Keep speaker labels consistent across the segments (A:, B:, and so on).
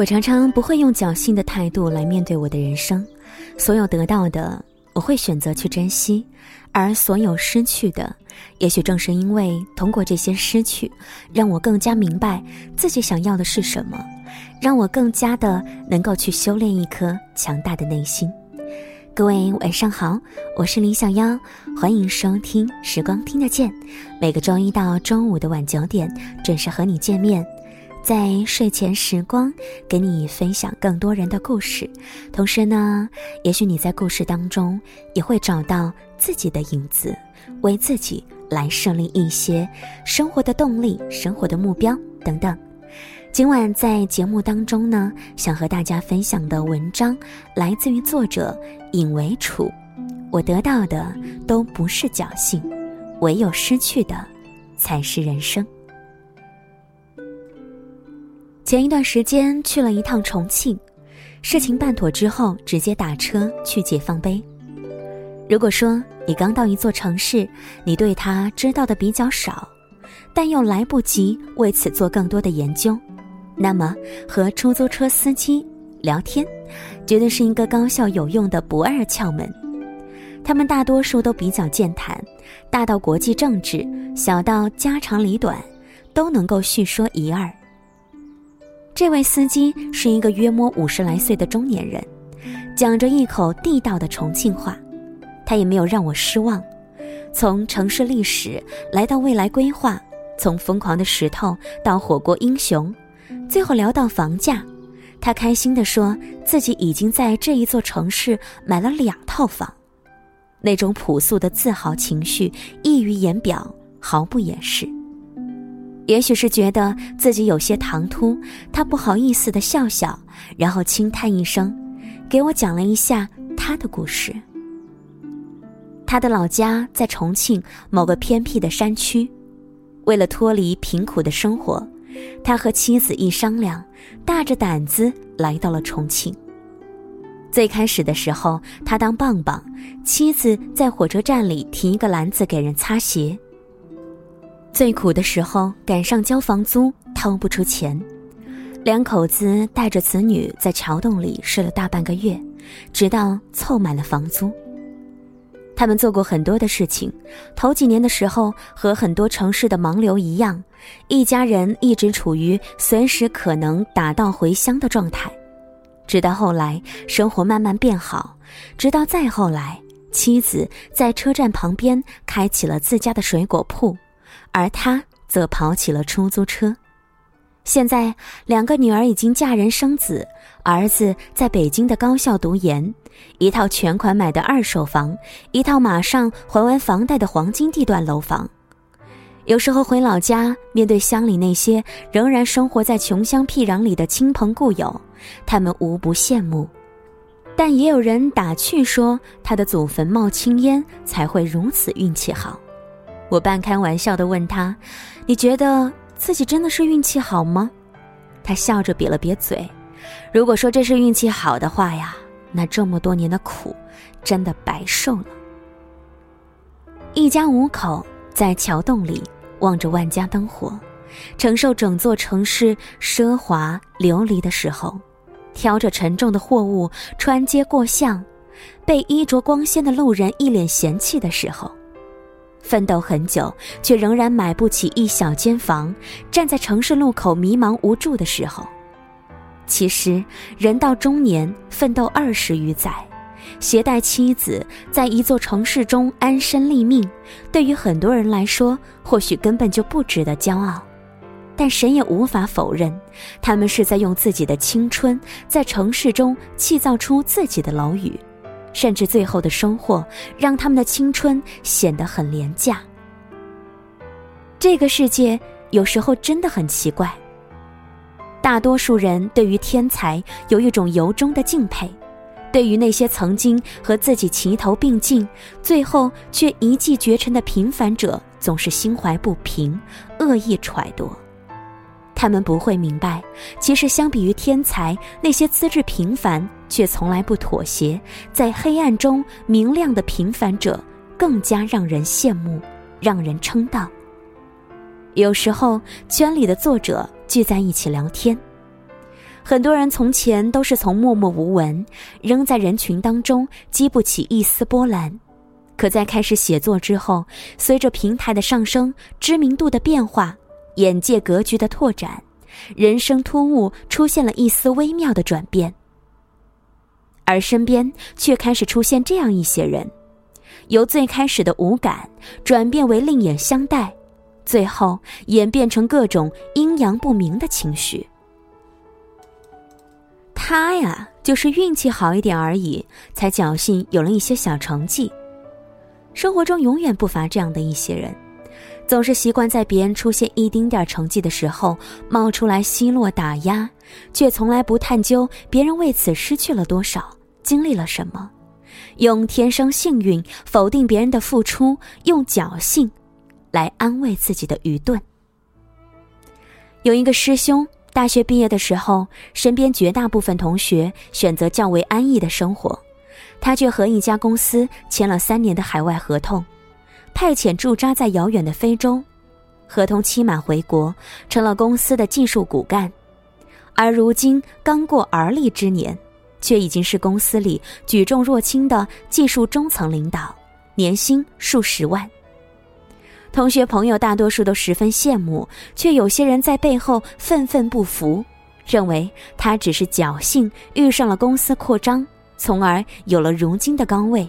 A: 我常常不会用侥幸的态度来面对我的人生，所有得到的我会选择去珍惜，而所有失去的，也许正是因为通过这些失去，让我更加明白自己想要的是什么，让我更加的能够去修炼一颗强大的内心。各位晚上好，我是李小妖，欢迎收听《时光听得见》，每个周一到周五的晚九点准时和你见面。在睡前时光，给你分享更多人的故事。同时呢，也许你在故事当中也会找到自己的影子，为自己来设立一些生活的动力、生活的目标等等。今晚在节目当中呢，想和大家分享的文章来自于作者尹为楚。我得到的都不是侥幸，唯有失去的才是人生。前一段时间去了一趟重庆，事情办妥之后，直接打车去解放碑。如果说你刚到一座城市，你对它知道的比较少，但又来不及为此做更多的研究，那么和出租车司机聊天，绝对是一个高效有用的不二窍门。他们大多数都比较健谈，大到国际政治，小到家长里短，都能够叙说一二。这位司机是一个约摸五十来岁的中年人，讲着一口地道的重庆话，他也没有让我失望。从城市历史来到未来规划，从疯狂的石头到火锅英雄，最后聊到房价，他开心地说自己已经在这一座城市买了两套房，那种朴素的自豪情绪溢于言表，毫不掩饰。也许是觉得自己有些唐突，他不好意思的笑笑，然后轻叹一声，给我讲了一下他的故事。他的老家在重庆某个偏僻的山区，为了脱离贫苦的生活，他和妻子一商量，大着胆子来到了重庆。最开始的时候，他当棒棒，妻子在火车站里提一个篮子给人擦鞋。最苦的时候，赶上交房租掏不出钱，两口子带着子女在桥洞里睡了大半个月，直到凑满了房租。他们做过很多的事情，头几年的时候和很多城市的盲流一样，一家人一直处于随时可能打道回乡的状态。直到后来生活慢慢变好，直到再后来，妻子在车站旁边开起了自家的水果铺。而他则跑起了出租车。现在，两个女儿已经嫁人生子，儿子在北京的高校读研，一套全款买的二手房，一套马上还完房贷的黄金地段楼房。有时候回老家，面对乡里那些仍然生活在穷乡僻壤里的亲朋故友，他们无不羡慕，但也有人打趣说：“他的祖坟冒青烟，才会如此运气好。”我半开玩笑的问他：“你觉得自己真的是运气好吗？”他笑着瘪了瘪嘴：“如果说这是运气好的话呀，那这么多年的苦，真的白受了。”一家五口在桥洞里望着万家灯火，承受整座城市奢华流离的时候，挑着沉重的货物穿街过巷，被衣着光鲜的路人一脸嫌弃的时候。奋斗很久，却仍然买不起一小间房，站在城市路口迷茫无助的时候，其实人到中年，奋斗二十余载，携带妻子在一座城市中安身立命，对于很多人来说，或许根本就不值得骄傲，但谁也无法否认，他们是在用自己的青春，在城市中砌造出自己的楼宇。甚至最后的收获，让他们的青春显得很廉价。这个世界有时候真的很奇怪。大多数人对于天才有一种由衷的敬佩，对于那些曾经和自己齐头并进，最后却一骑绝尘的平凡者，总是心怀不平，恶意揣度。他们不会明白，其实相比于天才，那些资质平凡却从来不妥协，在黑暗中明亮的平凡者，更加让人羡慕，让人称道。有时候，圈里的作者聚在一起聊天，很多人从前都是从默默无闻，扔在人群当中激不起一丝波澜，可在开始写作之后，随着平台的上升、知名度的变化、眼界格局的拓展，人生突兀出现了一丝微妙的转变，而身边却开始出现这样一些人，由最开始的无感转变为另眼相待，最后演变成各种阴阳不明的情绪。他呀，就是运气好一点而已，才侥幸有了一些小成绩。生活中永远不乏这样的一些人，总是习惯在别人出现一丁点成绩的时候冒出来奚落打压，却从来不探究别人为此失去了多少，经历了什么，用天生幸运否定别人的付出，用侥幸来安慰自己的愚钝。有一个师兄。大学毕业的时候，身边绝大部分同学选择较为安逸的生活，他却和一家公司签了三年的海外合同，派遣驻扎在遥远的非洲，合同期满回国，成了公司的技术骨干，而如今刚过而立之年，却已经是公司里举重若轻的技术中层领导，年薪数十万。同学朋友大多数都十分羡慕，却有些人在背后愤愤不服，认为他只是侥幸遇上了公司扩张，从而有了如今的岗位，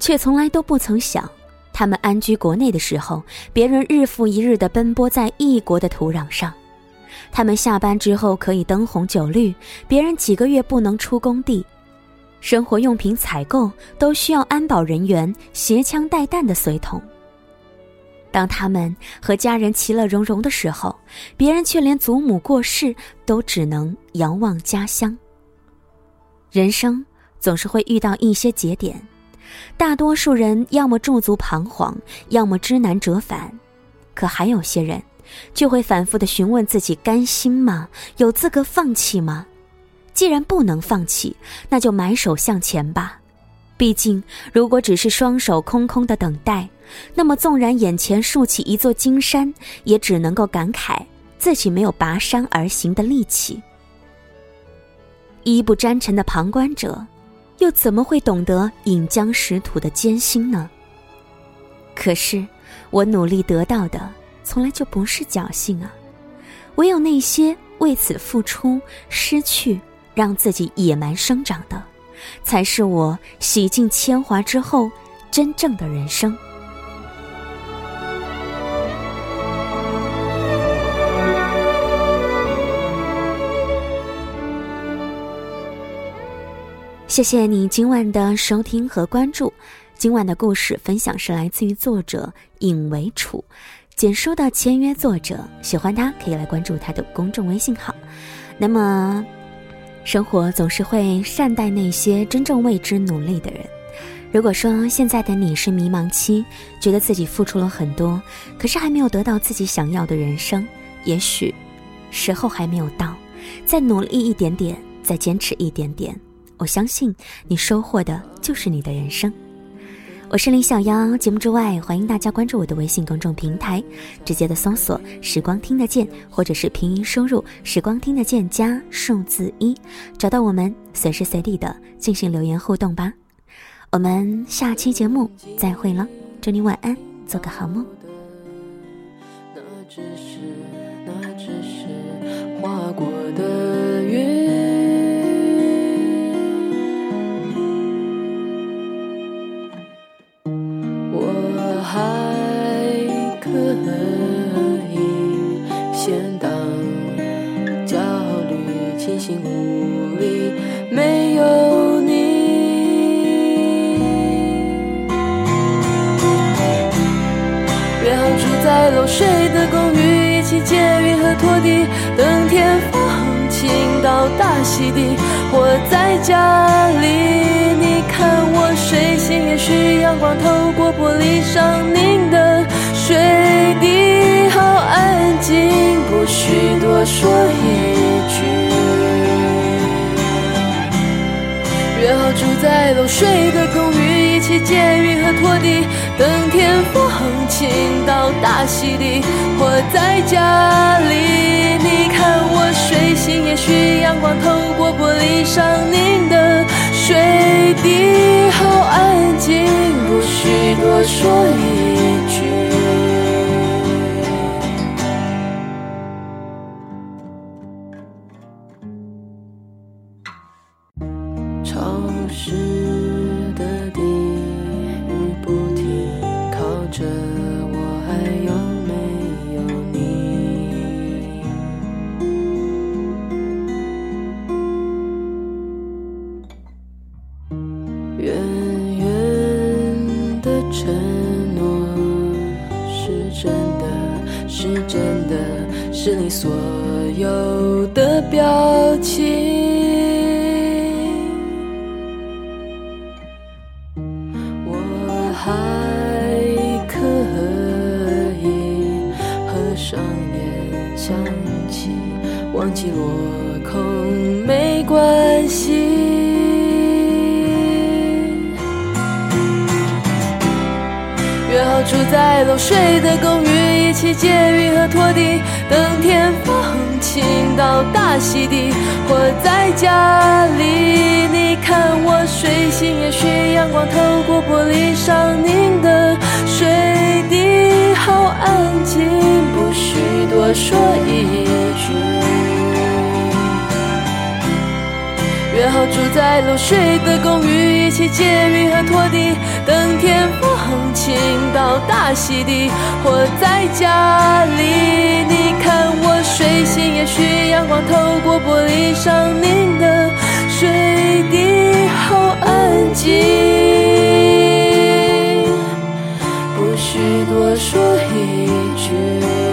A: 却从来都不曾想，他们安居国内的时候，别人日复一日的奔波在异国的土壤上；他们下班之后可以灯红酒绿，别人几个月不能出工地。生活用品采购都需要安保人员携枪带弹的随同。当他们和家人其乐融融的时候，别人却连祖母过世都只能遥望家乡。人生总是会遇到一些节点，大多数人要么驻足彷徨，要么知难折返，可还有些人，就会反复的询问自己：甘心吗？有资格放弃吗？既然不能放弃，那就埋首向前吧。毕竟，如果只是双手空空的等待，那么纵然眼前竖起一座金山，也只能够感慨自己没有拔山而行的力气。衣不沾尘的旁观者，又怎么会懂得饮江食土的艰辛呢？可是，我努力得到的，从来就不是侥幸啊！唯有那些为此付出、失去。让自己野蛮生长的，才是我洗尽铅华之后真正的人生。谢谢你今晚的收听和关注。今晚的故事分享是来自于作者尹维楚，简书的签约作者。喜欢他可以来关注他的公众微信号。那么。生活总是会善待那些真正为之努力的人。如果说现在的你是迷茫期，觉得自己付出了很多，可是还没有得到自己想要的人生，也许时候还没有到，再努力一点点，再坚持一点点，我相信你收获的就是你的人生。我是林小妖，节目之外，欢迎大家关注我的微信公众平台，直接的搜索“时光听得见”或者是拼音输入“时光听得见”加数字一，找到我们，随时随地的进行留言互动吧。我们下期节目再会了，祝你晚安，做个好梦。那只是，那只是划过的云。
B: 还可以，闲荡，焦虑、清醒、无力，没有你。约好住在
A: 漏水的公寓，一起借运和拖地，等天放晴到大溪地。我在家玻璃上凝的水滴，好安静，不需多说一句。
B: 约好住在漏水的公寓，一起捡雨和拖地，等天风倾到大溪地，或在家里。你看我睡醒，也许阳光透过玻璃上凝若说一句。潮湿的地雨不停靠着我还有忘记落空没关系。约好住在漏水的公寓，一起借雨和拖地，等天放晴到大溪地，或在家里。你看我睡醒，也许阳光透过玻璃上凝的水滴，好安静，不需多说一句。约好住在漏水的公寓，一起借雨和拖地，等天放晴到大溪地。活在家里，你看我睡醒，也许阳光透过玻璃上凝的水滴，好安静，不需多说一句。